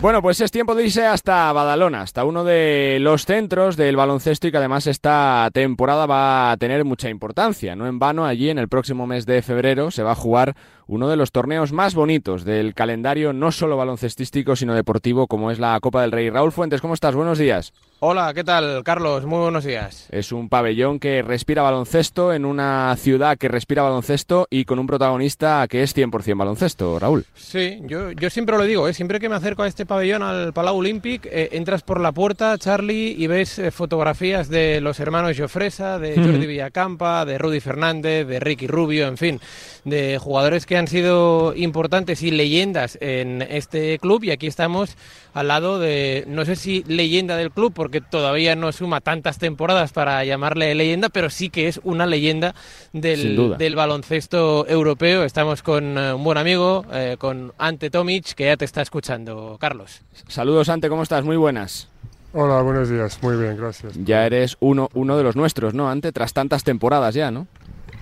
Bueno, pues es tiempo de irse hasta Badalona, hasta uno de los centros del baloncesto y que además esta temporada va a tener mucha importancia. No en vano, allí en el próximo mes de febrero se va a jugar uno de los torneos más bonitos del calendario, no solo baloncestístico, sino deportivo, como es la Copa del Rey. Raúl Fuentes, ¿cómo estás? Buenos días. Hola, ¿qué tal, Carlos? Muy buenos días. Es un pabellón que respira baloncesto en una ciudad que respira baloncesto y con un protagonista que es 100% baloncesto, Raúl. Sí, yo, yo siempre lo digo, ¿eh? siempre que me acerco a este pabellón, al Palau Olímpic, eh, entras por la puerta, Charlie, y ves eh, fotografías de los hermanos Jofresa, de Jordi Villacampa, de Rudy Fernández, de Ricky Rubio, en fin, de jugadores que han sido importantes y leyendas en este club y aquí estamos al lado de, no sé si leyenda del club, porque todavía no suma tantas temporadas para llamarle leyenda, pero sí que es una leyenda del, del baloncesto europeo. Estamos con eh, un buen amigo, eh, con Ante Tomic, que ya te está escuchando, Carlos. Saludos, Ante, ¿cómo estás? Muy buenas. Hola, buenos días. Muy bien, gracias. Ya eres uno, uno de los nuestros, ¿no? Ante, tras tantas temporadas ya, ¿no?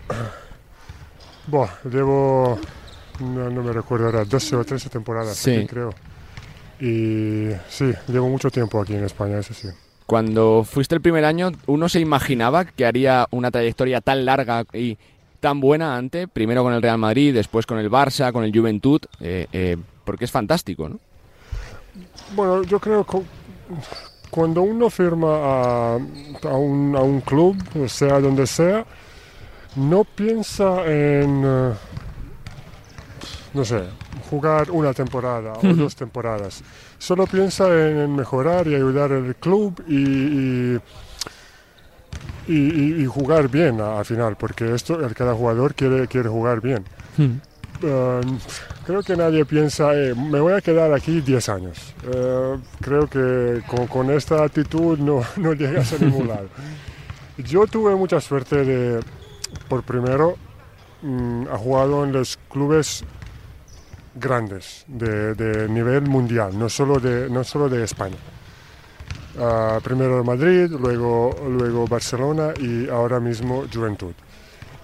Buah, llevo, no, no me recuerdo ahora, 12 o 13 temporadas Sí. aquí, creo. Y sí, llevo mucho tiempo aquí en España, eso sí. Cuando fuiste el primer año, ¿uno se imaginaba que haría una trayectoria tan larga y tan buena ante, primero con el Real Madrid, después con el Barça, con el Juventud? eh, eh, porque es fantástico, ¿no? Bueno, yo creo que cuando uno firma a, a un, a un club, sea donde sea, no piensa en, eh, no sé, jugar una temporada o dos temporadas. Solo piensa en, mejorar y ayudar al club y, y, y- y- jugar bien al final, porque esto, cada jugador quiere, quiere jugar bien. Eh, creo que nadie piensa, eh, me voy a quedar aquí 10 años. Eh, creo que con, con esta actitud no, no llegas a ningún lado. Yo tuve mucha suerte de, por primero, mm, ha jugado en los clubes grandes de, nivel mundial, no solo de, no solo de España. Ah, primero Madrid, luego, luego Barcelona y ahora mismo Juventud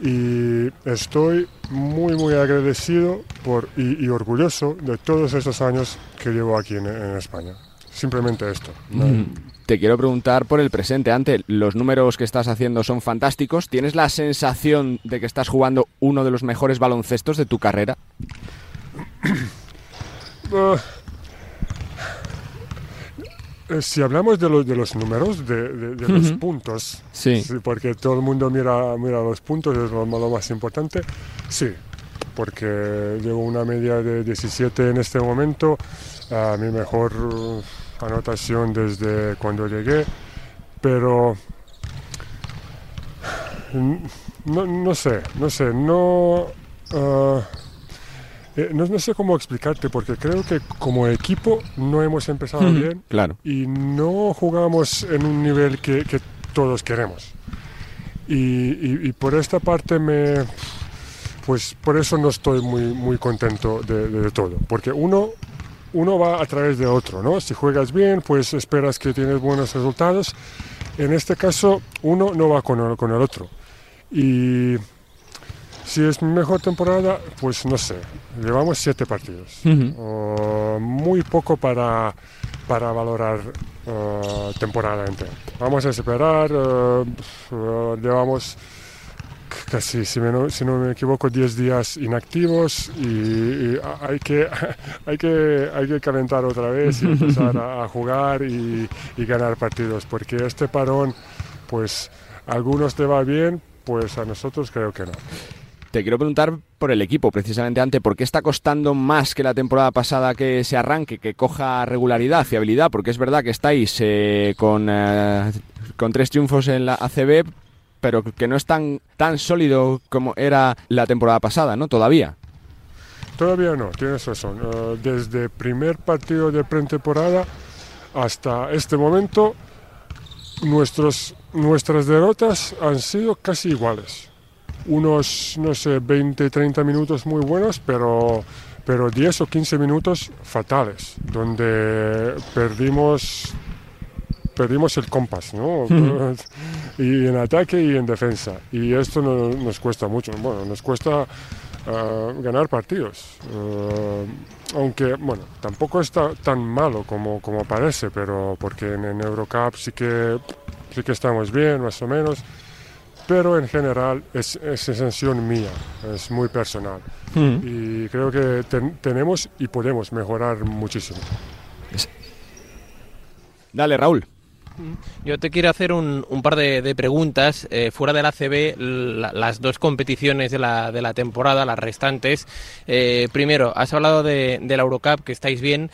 y estoy muy muy agradecido por, y, orgulloso de todos estos años que llevo aquí en España. Simplemente esto. ¿no? Mm. Te quiero preguntar por el presente. Ante, los números que estás haciendo son fantásticos. ¿Tienes la sensación de que estás jugando uno de los mejores baloncestos de tu carrera? Eh, si hablamos de los, de los números, de, de- de los puntos, Sí. porque todo el mundo mira, mira los puntos, es lo, lo más importante, sí, porque llevo una media de 17 en este momento, a mi mejor uh, anotación desde cuando llegué, pero mm, no, no sé, no sé, no, ah, eh, no, no sé cómo explicarte, porque creo que como equipo no hemos empezado bien Claro. y no jugamos en un nivel que, que todos queremos. Y, y- y por esta parte me... Pues por eso no estoy muy, muy contento de, de todo, porque uno, uno va a través de otro, ¿no? Si juegas bien, pues esperas que tienes buenos resultados. En este caso, uno no va con el, con el otro. Y si es mi mejor temporada, pues no sé, llevamos siete partidos. Uh, muy poco para, para valorar uh, temporada entera. Vamos a esperar, uh, llevamos casi, si, me no, si no me equivoco, 10 días inactivos y, y hay, que, hay, que, hay que calentar otra vez y empezar a, a jugar y, y ganar partidos, porque este parón, pues a algunos te va bien, pues a nosotros creo que no. Te quiero preguntar por el equipo, precisamente ante, ¿por qué está costando más que la temporada pasada que se arranque, que coja regularidad, fiabilidad? Porque es verdad que estáis eh, con, eh, con tres triunfos en la ACB, pero que no es tan, tan sólido como era la temporada pasada, ¿no? Todavía. Todavía no, tienes razón. Eh, desde primer partido de pretemporada hasta este momento, nuestros, nuestras derrotas han sido casi iguales. Unos, no sé, 20, 30 minutos muy buenos, pero, pero 10 o 15 minutos fatales, donde perdimos, perdimos el compás, ¿no? y en ataque y en defensa. Y esto no- nos cuesta mucho. Bueno, nos cuesta ganar partidos. aunque, bueno, tampoco está tan malo como, como parece, pero porque en, en Eurocup sí que, sí que estamos bien, más o menos pero en general es, es sensación mía, es muy personal. Y creo que tenemos y podemos mejorar muchísimo. Dale, Raúl. Yo te quiero hacer un, par de, preguntas. Eh, fuera de la CB, las dos competiciones de la, la temporada, las restantes. Eh, primero, has hablado de, la Eurocup, que estáis bien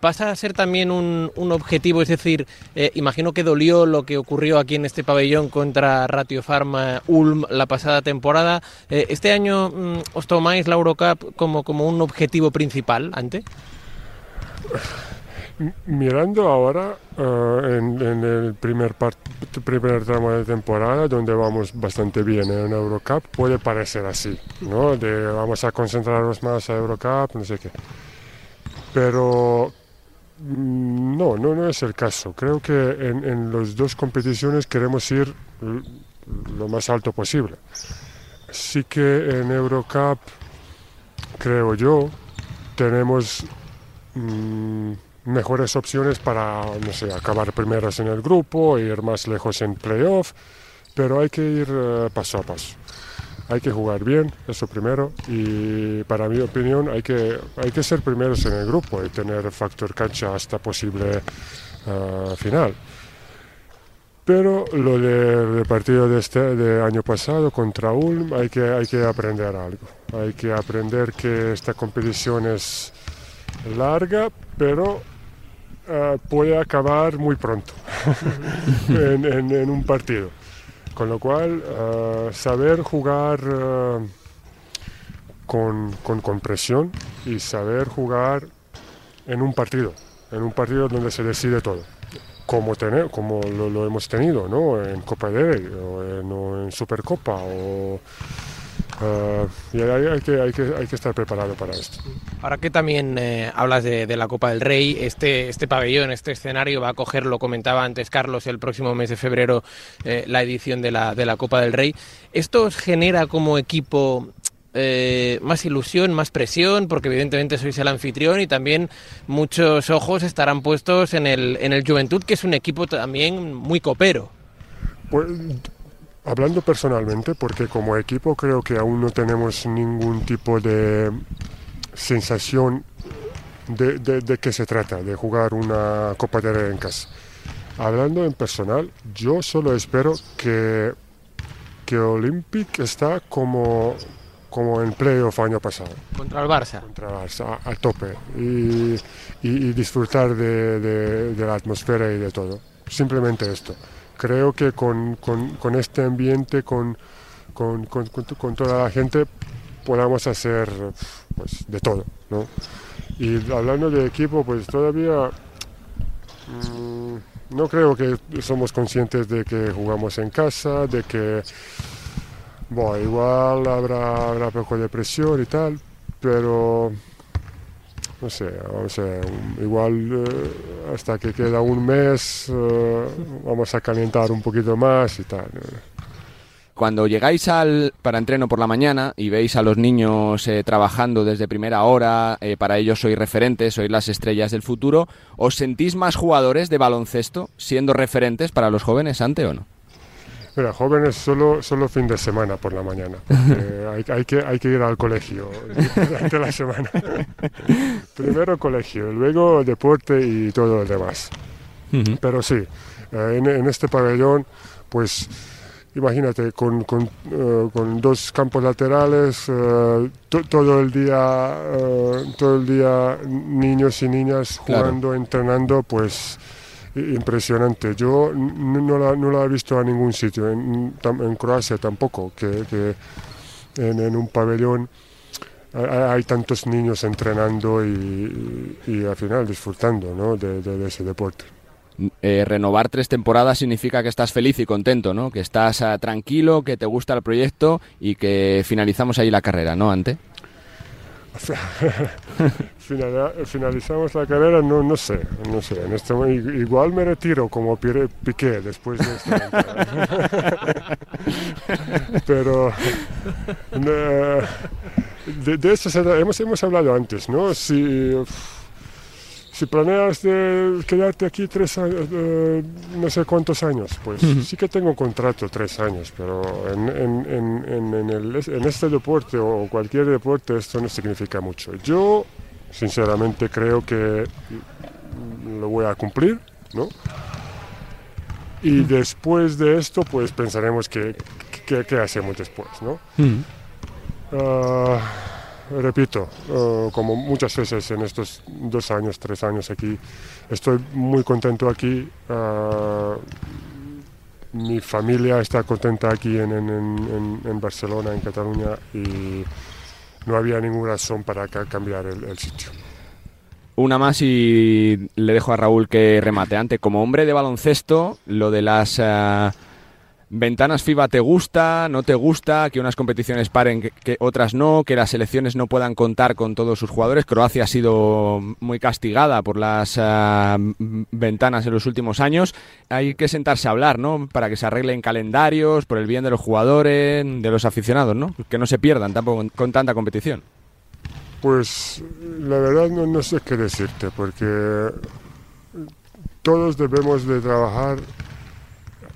pasa a ser también un, objetivo, es decir, eh, imagino que dolió lo que ocurrió aquí en este pabellón contra Ratio Pharma Ulm la pasada temporada. ¿Este año mm, os tomáis la Eurocup como, como un objetivo principal, ante? Mirando ahora eh, en, el primer, primer tramo de temporada, donde vamos bastante bien en Eurocup, puede parecer así, ¿no? Vamos a concentrarnos más a Eurocup, no sé qué pero mm, no, no, no es el caso. Creo que en, en las dos competiciones queremos ir lo más alto posible. Sí que en Eurocup, creo yo, tenemos mm, mejores opciones para, no sé, acabar primeros en el grupo, ir más lejos en playoff, pero hay que ir eh, paso a paso hay que jugar bien, eso primero, y para mi opinión hay que, hay que ser primeros en el grupo y tener factor cancha hasta posible ah, final. Pero lo del partido de este de año pasado contra Ulm hay que, hay que aprender algo. Hay que aprender que esta competición es larga, pero ah, puede acabar muy pronto en un partido. Con lo cual, eh, saber jugar eh, con, con, presión y saber jugar en un partido, en un partido donde se decide todo, como, tener, como lo, hemos tenido ¿no? en Copa de Rey o en, en Supercopa o Uh, y hay, que, hay, que, hay que estar preparado para esto. Ahora que también eh, hablas de, la Copa del Rey, este, este pabellón, este escenario va a coger, lo comentaba antes Carlos, el próximo mes de febrero eh, la edición de la, de la Copa del Rey. ¿Esto os genera como equipo eh, más ilusión, más presión, porque evidentemente sois el anfitrión y también muchos ojos estarán puestos en el, en el Juventud, que es un equipo también muy copero. Pues Hablando personalmente, porque como equipo creo que aún no tenemos ningún tipo de sensación de, de, qué se trata, de jugar una Copa de Rey en casa. Hablando en personal, yo solo espero que, que Olympic está como, como en playoff año pasado. Contra el Barça. Contra el Barça, a, tope. Y, y, disfrutar de, de la atmósfera y de todo. Simplemente esto creo que con, con, este ambiente, con, con, toda la gente, podamos hacer pues, de todo. ¿no? Y hablando de equipo, pues todavía mm, no creo que somos conscientes de que jugamos en casa, de que bueno, igual habrá, habrá poco de presión y tal, pero no sé, vamos a igual eh, hasta que queda un mes eh, vamos a calentar un poquito más y tal. Cuando llegáis al para entreno por la mañana y veis a los niños eh, trabajando desde primera hora, para ellos sois referentes, sois las estrellas del futuro, ¿os sentís más jugadores de baloncesto siendo referentes para los jóvenes ante o no? Mira, jóvenes solo, solo fin de semana por la mañana. hay, hay, que, hay que ir al colegio durante la semana. Primero colegio, luego deporte y todo lo demás. Pero sí, eh, en, este pabellón, pues imagínate, con, con, eh, con dos campos laterales, eh, todo el día, todo el día niños y niñas jugando, entrenando, pues impresionante. Yo no la, no la he visto a ningún sitio, en, Croacia tampoco, que, en, un pabellón hay, tantos niños entrenando y, al final disfrutando ¿no? de, ese deporte. Eh, renovar tres temporadas significa que estás feliz y contento, ¿no? Que estás ah, tranquilo, que te gusta el proyecto y que finalizamos ahí la carrera, ¿no, Ante? finalizamos la carrera, no, no sé, no sé. En este, igual me retiro como Piqué después de esto. Pero de, eso hemos, hemos hablado antes, ¿no? Si, si planeas de quedarte aquí tres años, eh, no sé cuántos años, pues sí que tengo un contrato tres años, pero en, en, en, el, en, este deporte o cualquier deporte esto no significa mucho. Yo, sinceramente, creo que lo voy a cumplir, ¿no? Y después de esto, pues pensaremos qué, qué, hacemos después, ¿no? Repito, eh, como muchas veces en estos dos años, tres años aquí, estoy muy contento aquí. Eh, mi familia está contenta aquí en, en, Barcelona, en Cataluña, y no había ninguna razón para cambiar el, sitio. Una más y le dejo a Raúl que remate. Ante, como hombre de baloncesto, lo de las... Eh, ¿Ventanas FIBA te gusta, no te gusta, que unas competiciones paren, que, otras no, que las selecciones no puedan contar con todos sus jugadores? Croacia ha sido muy castigada por las ah, ventanas en los últimos años. Hay que sentarse a hablar, ¿no? Para que se arreglen calendarios, por el bien de los jugadores, de los aficionados, ¿no? Que no se pierdan tampoco con, tanta competición. Pues la verdad no, no sé qué decirte, porque todos debemos de trabajar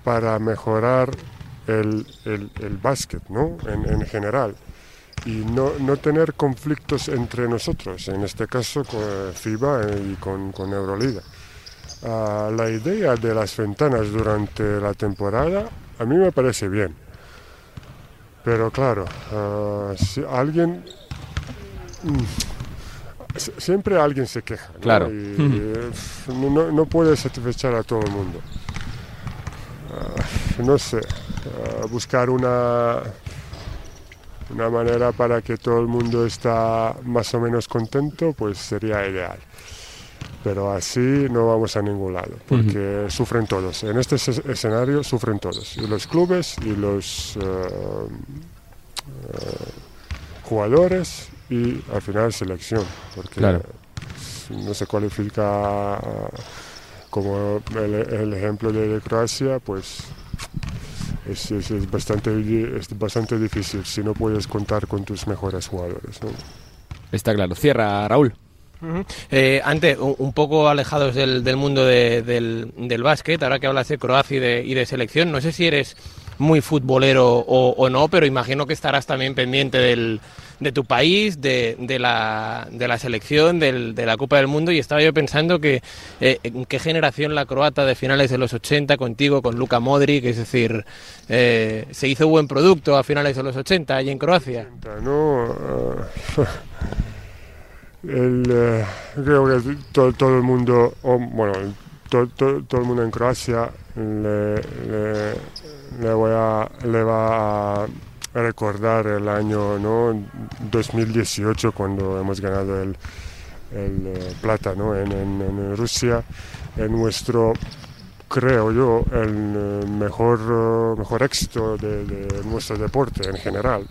para mejorar el, el, básquet, ¿no? En, general. Y no, no, tener conflictos entre nosotros, en este caso con FIBA y con, con Euroliga. Ah, la idea de las ventanas durante la temporada a mí me parece bien. Pero claro, ah, si alguien... Mm, siempre alguien se queja. Claro. Y, no, no puede satisfacer a todo el mundo. Ah, no sé, ah, buscar una, una manera para que todo el mundo está más o menos contento, pues sería ideal. Pero así no vamos a ningún lado, porque sufren todos. En este escenario sufren todos, y los clubes y los ah, jugadores y al final selección, porque no se cualifica como el, ejemplo de, Croacia, pues es, es, bastante, es bastante difícil si no puedes contar con tus mejores jugadores. Está claro. Cierra, Raúl. Eh, antes, un poco alejados del, mundo del, del, básquet, ahora que hablas de Croacia y de, y de selección, no sé si eres muy futbolero o, no, pero imagino que estarás también pendiente del, de tu país, de, de, la, de la selección, del, de la Copa del Mundo y estaba yo pensando que eh, en qué generación la croata de finales de los 80 contigo, con Luka Modric, es decir, eh, se hizo buen producto a finales de los 80 allí en Croacia. No, ah, eh, creo que todo, todo el mundo, bueno, todo, todo, el mundo en Croacia le, voy a, le va a recordar el año ¿no? 2018 cuando hemos ganado el, el eh, plata ¿no? en, en, Rusia. En nuestro, creo yo, el mejor, mejor éxito de, de nuestro deporte en general,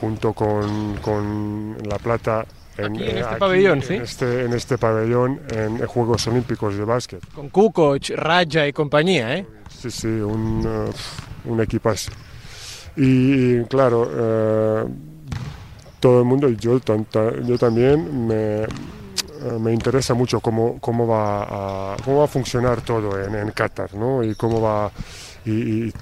junto con, con la plata en, este pabellón, ¿sí? En este, en este pabellón, en Juegos Olímpicos de Básquet. Con Kukoc, Raja y compañía, ¿eh? Sí, sí, un, uh, un equipazo. Y, claro, uh, todo el mundo, y yo, yo también, me, uh, me interesa mucho cómo, cómo, va a, cómo va a funcionar todo en, en Qatar, ¿no? Y cómo va... y, y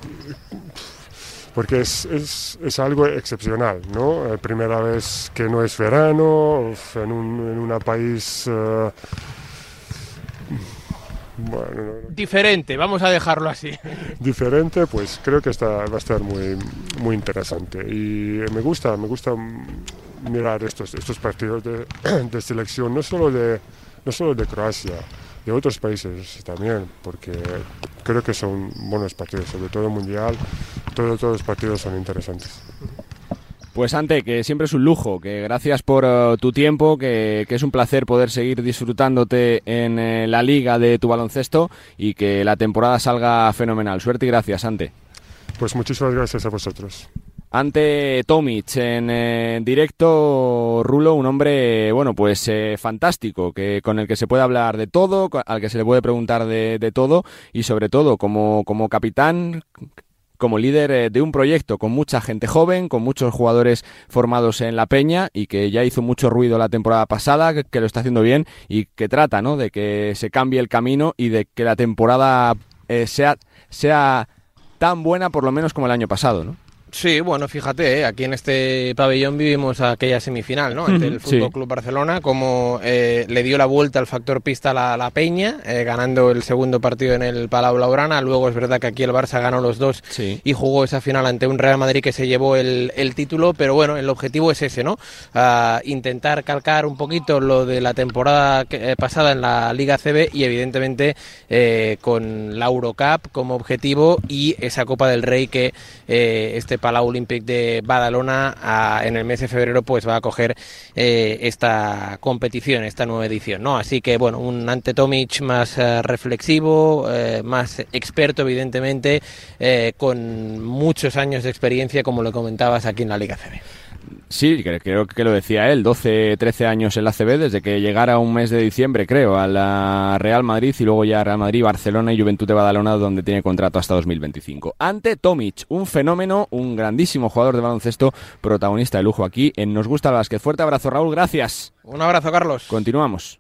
porque es, es, es, algo excepcional, ¿no? Eh, primera vez que no es verano, en un en una país... Uh, bueno, diferente, vamos a dejarlo así. Diferente, pues creo que está, va a estar muy, muy interesante. Y me gusta, me gusta mirar estos, estos partidos de, de selección, no solo de, no solo de Croacia, de otros países también, porque creo que son buenos partidos, sobre todo mundial, todos los partidos son interesantes. Pues Ante, que siempre es un lujo, que gracias por eh, tu tiempo, que, es un placer poder seguir disfrutándote en eh, la liga de tu baloncesto y que la temporada salga fenomenal. Suerte y gracias, Ante. Pues muchísimas gracias a vosotros. Ante Tomic en eh, directo, Rulo, un hombre, bueno, pues eh, fantástico, que con el que se puede hablar de todo, al que se le puede preguntar de, todo y sobre todo como, como capitán, como líder eh, de un proyecto con mucha gente joven, con muchos jugadores formados en la peña y que ya hizo mucho ruido la temporada pasada, que, lo está haciendo bien y que trata, ¿no? De que se cambie el camino y de que la temporada sea, sea tan buena por lo menos como el año pasado, ¿no? Sí, bueno, fíjate, ¿eh? aquí en este pabellón vivimos aquella semifinal, ¿no? Ante el Fútbol Club Barcelona, como eh, le dio la vuelta al factor pista a la, Peña, eh, ganando el segundo partido en el Palau Blaugrana. Luego es verdad que aquí el Barça ganó los dos y jugó esa final ante un Real Madrid que se llevó el, título, pero bueno, el objetivo es ese, ¿no? intentar calcar un poquito lo de la temporada pasada en la Liga CB y evidentemente con la Eurocup como objetivo y esa Copa del Rey que este Palau Olímpic de Badalona en el mes de febrero pues va a coger eh, esta competición, esta nueva edición, ¿no? Así que bueno, un ante Tomic más eh, reflexivo, eh, más experto evidentemente, con muchos años de experiencia como lo comentabas aquí en la Liga CB. Sí, creo que lo decía él, 12, 13 años en la CB, desde que llegara un mes de diciembre, creo, a la Real Madrid y luego ya Real Madrid, Barcelona y Juventud de Badalona, donde tiene contrato hasta 2025. Ante Tomic, un fenómeno, un grandísimo jugador de baloncesto, protagonista de lujo aquí en Nos Gusta el Básquet. Fuerte abrazo, Raúl, gracias. Un abrazo, Carlos. Continuamos.